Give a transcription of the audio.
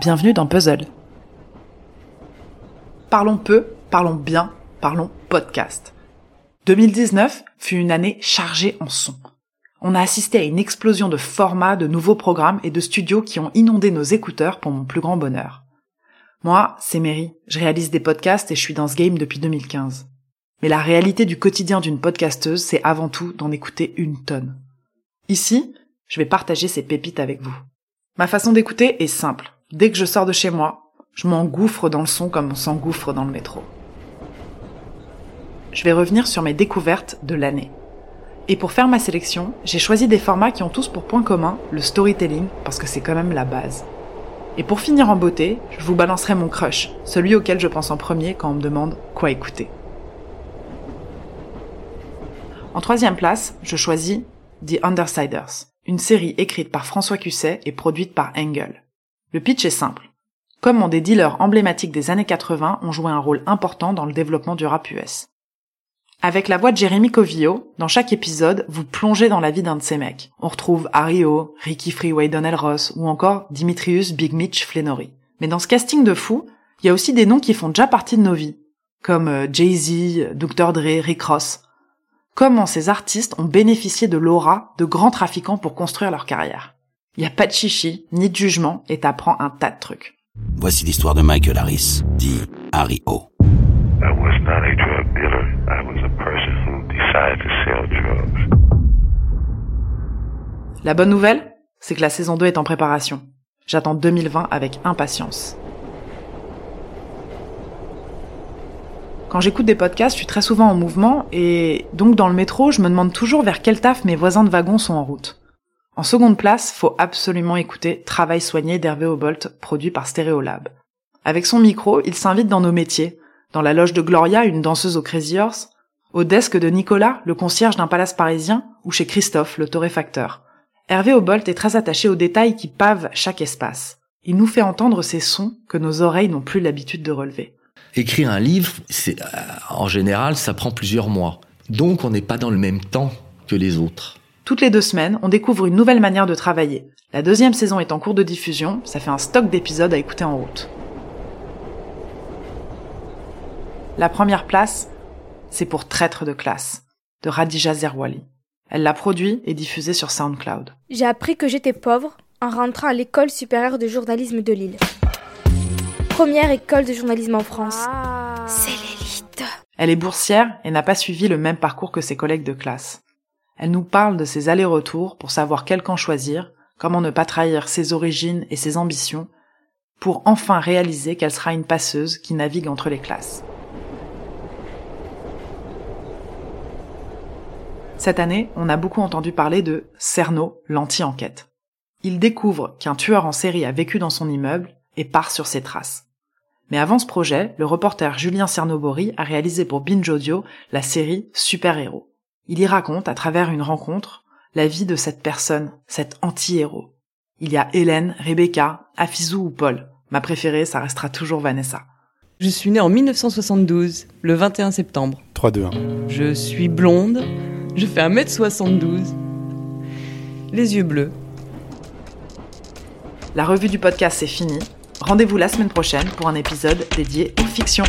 Bienvenue dans Puzzle. Parlons peu, parlons bien, parlons podcast. 2019 fut une année chargée en son. On a assisté à une explosion de formats, de nouveaux programmes et de studios qui ont inondé nos écouteurs pour mon plus grand bonheur. Moi, c'est Mary, je réalise des podcasts et je suis dans ce game depuis 2015. Mais la réalité du quotidien d'une podcasteuse, c'est avant tout d'en écouter une tonne. Ici, je vais partager ces pépites avec vous. Ma façon d'écouter est simple. Dès que je sors de chez moi, je m'engouffre dans le son comme on s'engouffre dans le métro. Je vais revenir sur mes découvertes de l'année. Et pour faire ma sélection, j'ai choisi des formats qui ont tous pour point commun le storytelling, parce que c'est quand même la base. Et pour finir en beauté, je vous balancerai mon crush, celui auquel je pense en premier quand on me demande quoi écouter. En troisième place, je choisis The Undersiders, une série écrite par François Cusset et produite par Engel. Le pitch est simple. Comment des dealers emblématiques des années 80 ont joué un rôle important dans le développement du rap US. Avec la voix de Jérémy Covillo, dans chaque épisode, vous plongez dans la vie d'un de ces mecs. On retrouve Ario, Ricky Freeway Donnell Ross ou encore Dimitrius Big Mitch Flannery. Mais dans ce casting de fous, il y a aussi des noms qui font déjà partie de nos vies, comme euh, Jay-Z, Dr. Dre, Rick Ross. Comment ces artistes ont bénéficié de l'aura de grands trafiquants pour construire leur carrière. Il n'y a pas de chichi, ni de jugement, et t'apprends un tas de trucs. Voici l'histoire de Michael Harris, dit Harry O. La bonne nouvelle, c'est que la saison 2 est en préparation. J'attends 2020 avec impatience. Quand j'écoute des podcasts, je suis très souvent en mouvement et donc dans le métro, je me demande toujours vers quel taf mes voisins de wagon sont en route. En seconde place, faut absolument écouter Travail soigné d'Hervé Obolt, produit par Stereolab. Avec son micro, il s'invite dans nos métiers, dans la loge de Gloria, une danseuse au Crazy Horse, au desk de Nicolas, le concierge d'un palace parisien, ou chez Christophe, le torréfacteur. Hervé Obolt est très attaché aux détails qui pavent chaque espace. Il nous fait entendre ces sons que nos oreilles n'ont plus l'habitude de relever. Écrire un livre, c'est, euh, en général, ça prend plusieurs mois. Donc on n'est pas dans le même temps que les autres. Toutes les deux semaines, on découvre une nouvelle manière de travailler. La deuxième saison est en cours de diffusion, ça fait un stock d'épisodes à écouter en route. La première place, c'est pour Traître de classe, de Radija Zerwali. Elle l'a produit et diffusé sur SoundCloud. J'ai appris que j'étais pauvre en rentrant à l'école supérieure de journalisme de Lille. Première école de journalisme en France. Ah. C'est l'élite. Elle est boursière et n'a pas suivi le même parcours que ses collègues de classe. Elle nous parle de ses allers-retours pour savoir quel camp choisir, comment ne pas trahir ses origines et ses ambitions, pour enfin réaliser qu'elle sera une passeuse qui navigue entre les classes. Cette année, on a beaucoup entendu parler de Cerno, l'anti-enquête. Il découvre qu'un tueur en série a vécu dans son immeuble et part sur ses traces. Mais avant ce projet, le reporter Julien Cernobori a réalisé pour Binge Audio la série Super Héros. Il y raconte, à travers une rencontre, la vie de cette personne, cet anti-héros. Il y a Hélène, Rebecca, Afizou ou Paul. Ma préférée, ça restera toujours Vanessa. Je suis née en 1972, le 21 septembre. 3, 2, 1. Je suis blonde, je fais 1m72, les yeux bleus. La revue du podcast c'est fini. Rendez-vous la semaine prochaine pour un épisode dédié aux fictions.